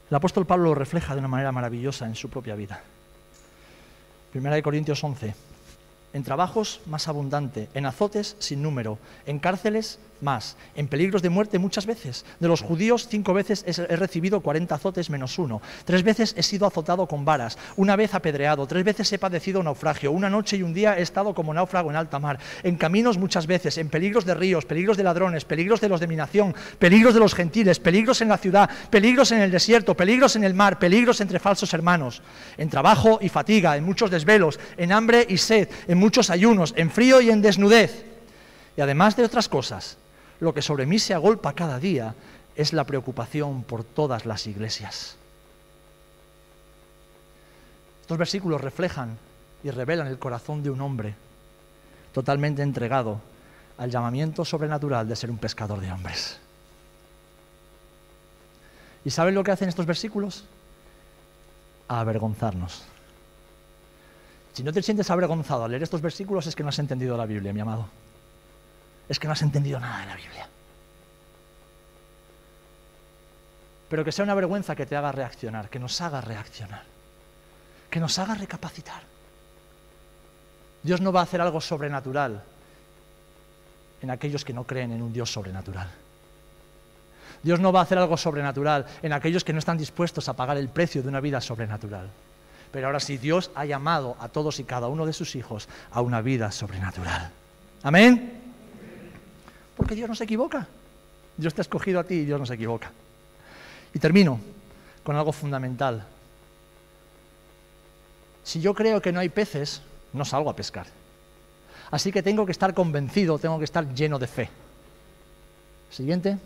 El apóstol Pablo lo refleja de una manera maravillosa en su propia vida. Primera de Corintios 11 en trabajos más abundante, en azotes sin número, en cárceles más, en peligros de muerte muchas veces. De los judíos cinco veces he recibido 40 azotes menos uno. Tres veces he sido azotado con varas, una vez apedreado, tres veces he padecido naufragio, una noche y un día he estado como náufrago en alta mar, en caminos muchas veces, en peligros de ríos, peligros de ladrones, peligros de los de mi nación, peligros de los gentiles, peligros en la ciudad, peligros en el desierto, peligros en el mar, peligros entre falsos hermanos, en trabajo y fatiga, en muchos desvelos, en hambre y sed, en muchos ayunos, en frío y en desnudez. Y además de otras cosas, lo que sobre mí se agolpa cada día es la preocupación por todas las iglesias. Estos versículos reflejan y revelan el corazón de un hombre totalmente entregado al llamamiento sobrenatural de ser un pescador de hombres. ¿Y saben lo que hacen estos versículos? avergonzarnos. Si no te sientes avergonzado al leer estos versículos es que no has entendido la Biblia, mi amado. Es que no has entendido nada de la Biblia. Pero que sea una vergüenza que te haga reaccionar, que nos haga reaccionar, que nos haga recapacitar. Dios no va a hacer algo sobrenatural en aquellos que no creen en un Dios sobrenatural. Dios no va a hacer algo sobrenatural en aquellos que no están dispuestos a pagar el precio de una vida sobrenatural. Pero ahora sí, Dios ha llamado a todos y cada uno de sus hijos a una vida sobrenatural. Amén. Porque Dios no se equivoca. Dios te ha escogido a ti y Dios no se equivoca. Y termino con algo fundamental. Si yo creo que no hay peces, no salgo a pescar. Así que tengo que estar convencido, tengo que estar lleno de fe. Siguiente.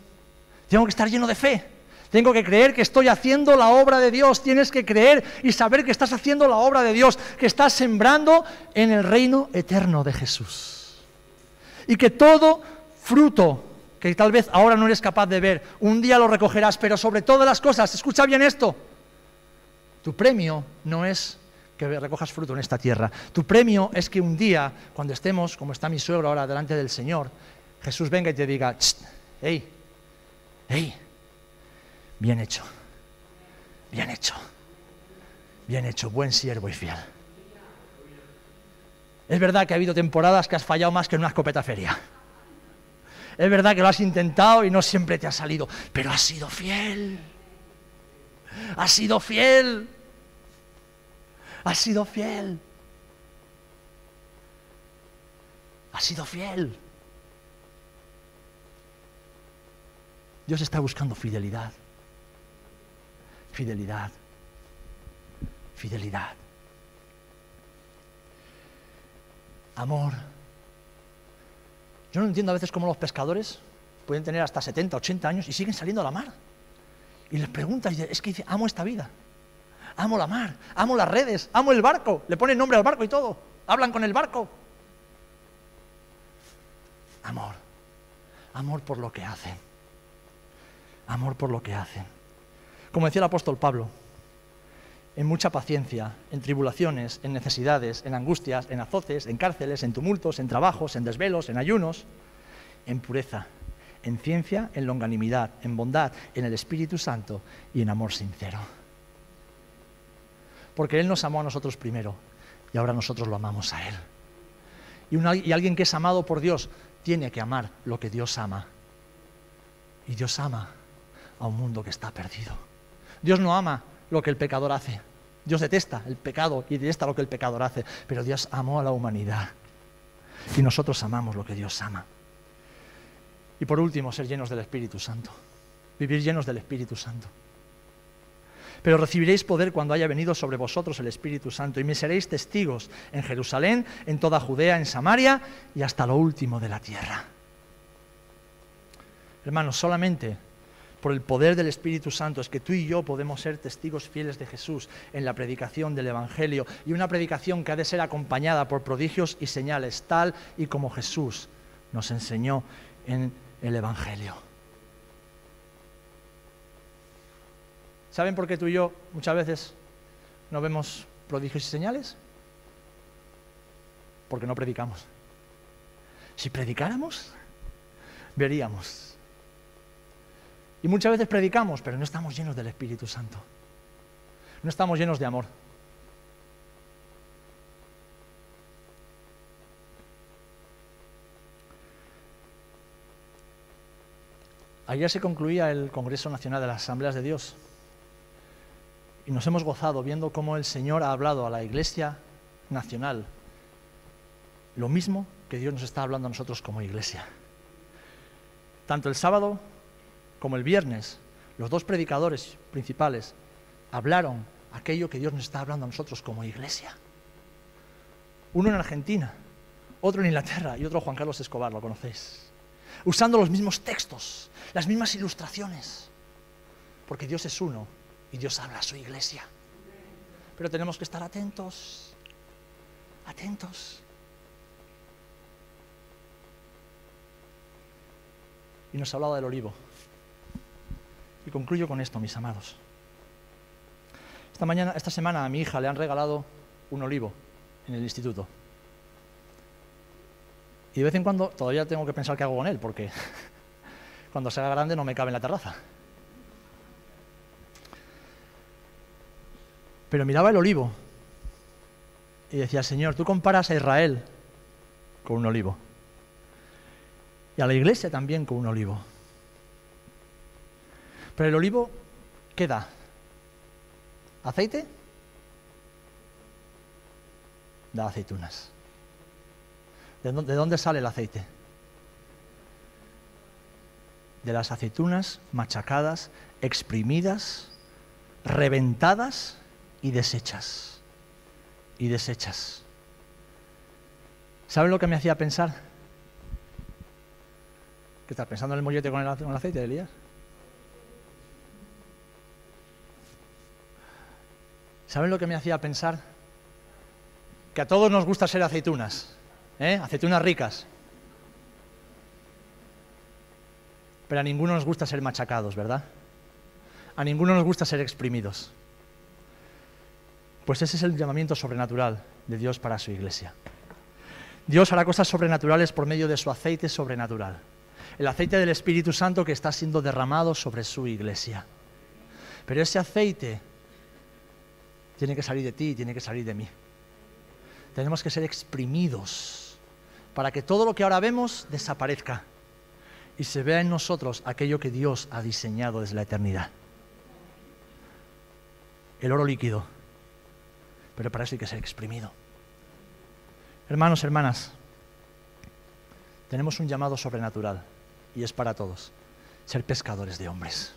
Tengo que estar lleno de fe. Tengo que creer que estoy haciendo la obra de Dios. Tienes que creer y saber que estás haciendo la obra de Dios, que estás sembrando en el reino eterno de Jesús. Y que todo fruto que tal vez ahora no eres capaz de ver, un día lo recogerás, pero sobre todas las cosas, escucha bien esto, tu premio no es que recojas fruto en esta tierra, tu premio es que un día, cuando estemos, como está mi suegro ahora, delante del Señor, Jesús venga y te diga, hey, hey, Bien hecho. Bien hecho. Bien hecho, buen siervo y fiel. Es verdad que ha habido temporadas que has fallado más que en una escopeta feria. Es verdad que lo has intentado y no siempre te ha salido, pero has sido fiel. Has sido fiel. Has sido fiel. Has sido fiel. Dios está buscando fidelidad fidelidad, fidelidad. Amor. Yo no entiendo a veces cómo los pescadores pueden tener hasta 70, 80 años y siguen saliendo a la mar. Y les preguntas, y es que dice, amo esta vida, amo la mar, amo las redes, amo el barco, le ponen nombre al barco y todo, hablan con el barco. Amor, amor por lo que hacen, amor por lo que hacen. Como decía el apóstol Pablo, en mucha paciencia, en tribulaciones, en necesidades, en angustias, en azotes, en cárceles, en tumultos, en trabajos, en desvelos, en ayunos, en pureza, en ciencia, en longanimidad, en bondad, en el Espíritu Santo y en amor sincero. Porque Él nos amó a nosotros primero y ahora nosotros lo amamos a Él. Y, y alguien que es amado por Dios tiene que amar lo que Dios ama. Y Dios ama a un mundo que está perdido. Dios no ama lo que el pecador hace. Dios detesta el pecado y detesta lo que el pecador hace. Pero Dios amó a la humanidad. Y nosotros amamos lo que Dios ama. Y por último, ser llenos del Espíritu Santo. Vivir llenos del Espíritu Santo. Pero recibiréis poder cuando haya venido sobre vosotros el Espíritu Santo y me seréis testigos en Jerusalén, en toda Judea, en Samaria y hasta lo último de la tierra. Hermanos, solamente por el poder del Espíritu Santo es que tú y yo podemos ser testigos fieles de Jesús en la predicación del Evangelio y una predicación que ha de ser acompañada por prodigios y señales, tal y como Jesús nos enseñó en el Evangelio. ¿Saben por qué tú y yo muchas veces no vemos prodigios y señales? Porque no predicamos. Si predicáramos, veríamos. Y muchas veces predicamos, pero no estamos llenos del Espíritu Santo. No estamos llenos de amor. Ayer se concluía el Congreso Nacional de las Asambleas de Dios y nos hemos gozado viendo cómo el Señor ha hablado a la Iglesia Nacional lo mismo que Dios nos está hablando a nosotros como Iglesia. Tanto el sábado como el viernes, los dos predicadores principales hablaron aquello que Dios nos está hablando a nosotros como iglesia. Uno en Argentina, otro en Inglaterra y otro Juan Carlos Escobar, lo conocéis. Usando los mismos textos, las mismas ilustraciones. Porque Dios es uno y Dios habla a su iglesia. Pero tenemos que estar atentos, atentos. Y nos ha hablado del olivo. Y concluyo con esto, mis amados. Esta, mañana, esta semana a mi hija le han regalado un olivo en el instituto. Y de vez en cuando todavía tengo que pensar qué hago con él, porque cuando sea grande no me cabe en la terraza. Pero miraba el olivo y decía, Señor, tú comparas a Israel con un olivo. Y a la iglesia también con un olivo. Pero el olivo, ¿qué da? ¿Aceite? Da aceitunas. ¿De dónde, sale el aceite? De las aceitunas machacadas, exprimidas, reventadas y deshechas. Y deshechas. ¿Saben lo que me hacía pensar? ¿Qué estás pensando en el mollete con el, aceite de Elías? ¿Saben lo que me hacía pensar? Que a todos nos gusta ser aceitunas, ¿eh? aceitunas ricas. Pero a ninguno nos gusta ser machacados, ¿verdad? A ninguno nos gusta ser exprimidos. Pues ese es el llamamiento sobrenatural de Dios para su iglesia. Dios hará cosas sobrenaturales por medio de su aceite sobrenatural. El aceite del Espíritu Santo que está siendo derramado sobre su iglesia. Pero ese aceite tiene que salir de ti y tiene que salir de mí. Tenemos que ser exprimidos para que todo lo que ahora vemos desaparezca y se vea en nosotros aquello que Dios ha diseñado desde la eternidad. El oro líquido, pero para eso hay que ser exprimido. Hermanos, hermanas, tenemos un llamado sobrenatural y es para todos, ser pescadores de hombres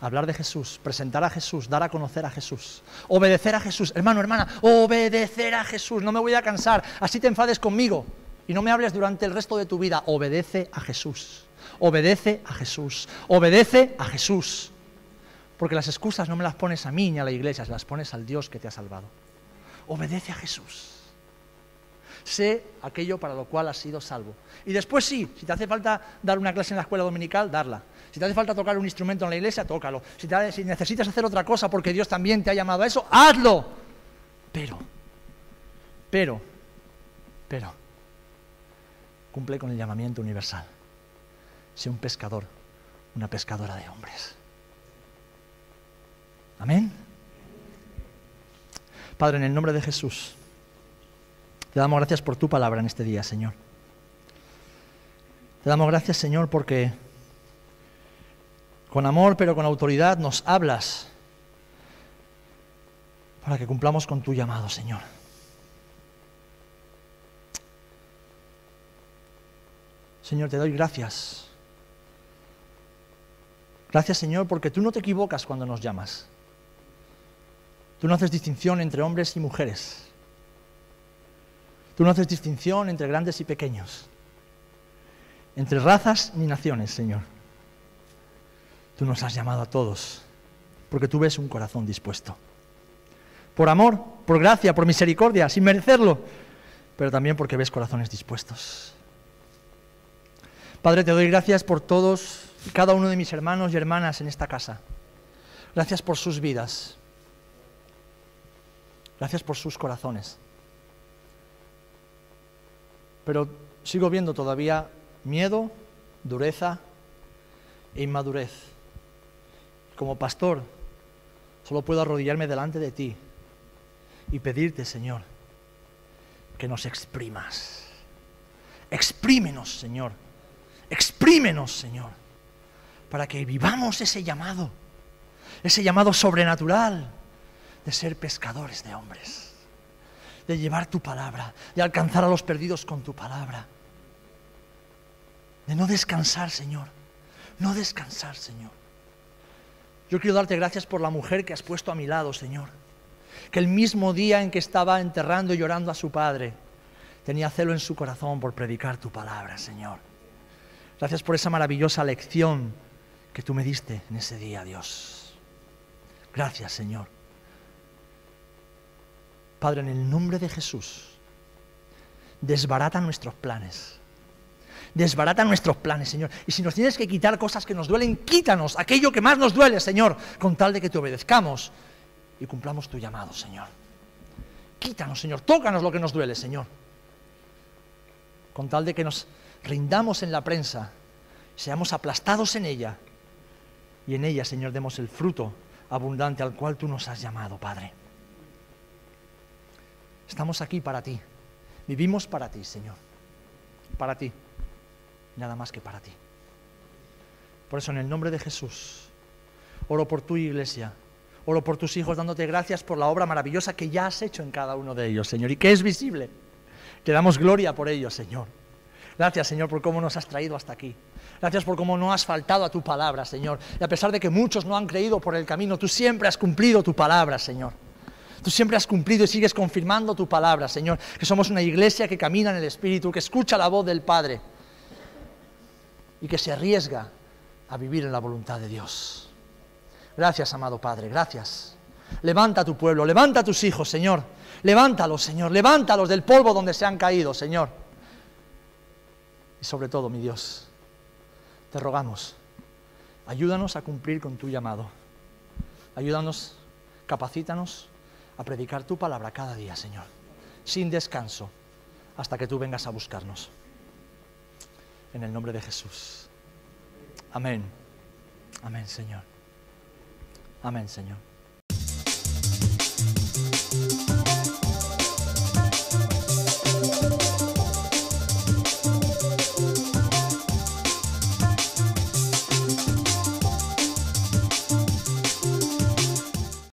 hablar de Jesús, presentar a Jesús, dar a conocer a Jesús, obedecer a Jesús. Hermano, hermana, obedecer a Jesús. No me voy a cansar. Así te enfades conmigo y no me hables durante el resto de tu vida. Obedece a Jesús. Obedece a Jesús. Obedece a Jesús. Porque las excusas no me las pones a mí ni a la iglesia, las pones al Dios que te ha salvado. Obedece a Jesús. Sé aquello para lo cual has sido salvo. Y después sí, si te hace falta dar una clase en la escuela dominical, darla. Si te hace falta tocar un instrumento en la iglesia, tócalo. Si, necesitas hacer otra cosa porque Dios también te ha llamado a eso, hazlo. Pero, pero, pero, cumple con el llamamiento universal. Sé un pescador, una pescadora de hombres. Amén. Padre, en el nombre de Jesús, Te damos gracias por tu palabra en este día, Señor. Te damos gracias, Señor, porque con amor pero con autoridad nos hablas para que cumplamos con tu llamado, Señor. Señor, te doy gracias. Gracias, Señor, porque tú no te equivocas cuando nos llamas. Tú no haces distinción entre hombres y mujeres. Tú no haces distinción entre grandes y pequeños, entre razas ni naciones, Señor. Tú nos has llamado a todos, porque tú ves un corazón dispuesto. Por amor, por gracia, por misericordia, sin merecerlo, pero también porque ves corazones dispuestos. Padre, te doy gracias por todos y cada uno de mis hermanos y hermanas en esta casa. Gracias por sus vidas. Gracias por sus corazones. Pero sigo viendo todavía miedo, dureza e inmadurez. Como pastor, solo puedo arrodillarme delante de ti y pedirte, Señor, que nos exprimas. Exprímenos, Señor. Exprímenos, Señor, para que vivamos ese llamado, ese llamado sobrenatural de ser pescadores de hombres, de llevar tu palabra, de alcanzar a los perdidos con tu palabra, de no descansar, Señor, no descansar, Señor. Yo quiero darte gracias por la mujer que has puesto a mi lado, Señor, que el mismo día en que estaba enterrando y llorando a su padre, tenía celo en su corazón por predicar tu palabra, Señor. Gracias por esa maravillosa lección que tú me diste en ese día, Dios. Gracias, Señor. Padre, en el nombre de Jesús, desbarata nuestros planes. Desbarata nuestros planes, Señor. Y si nos tienes que quitar cosas que nos duelen, quítanos aquello que más nos duele, Señor, con tal de que te obedezcamos y cumplamos tu llamado, Señor. Quítanos, Señor. Tócanos lo que nos duele, Señor. Con tal de que nos rindamos en la prensa, seamos aplastados en ella y en ella, Señor, demos el fruto abundante al cual tú nos has llamado, Padre. Estamos aquí para ti, vivimos para ti, Señor, para ti, nada más que para ti. Por eso, en el nombre de Jesús, oro por tu iglesia, oro por tus hijos, dándote gracias por la obra maravillosa que ya has hecho en cada uno de ellos, Señor, y que es visible. Te damos gloria por ello, Señor. Gracias, Señor, por cómo nos has traído hasta aquí. Gracias por cómo no has faltado a tu palabra, Señor. Y a pesar de que muchos no han creído por el camino, tú siempre has cumplido tu palabra, Señor. Tú siempre has cumplido y sigues confirmando tu palabra, Señor. Que somos una iglesia que camina en el Espíritu, que escucha la voz del Padre y que se arriesga a vivir en la voluntad de Dios. Gracias, amado Padre, gracias. Levanta a tu pueblo, levanta a tus hijos, Señor. Levántalos, Señor. Levántalos del polvo donde se han caído, Señor. Y sobre todo, mi Dios, te rogamos, ayúdanos a cumplir con tu llamado. Ayúdanos, capacítanos a predicar tu palabra cada día, Señor, sin descanso, hasta que tú vengas a buscarnos. En el nombre de Jesús. Amén. Amén, Señor. Amén, Señor.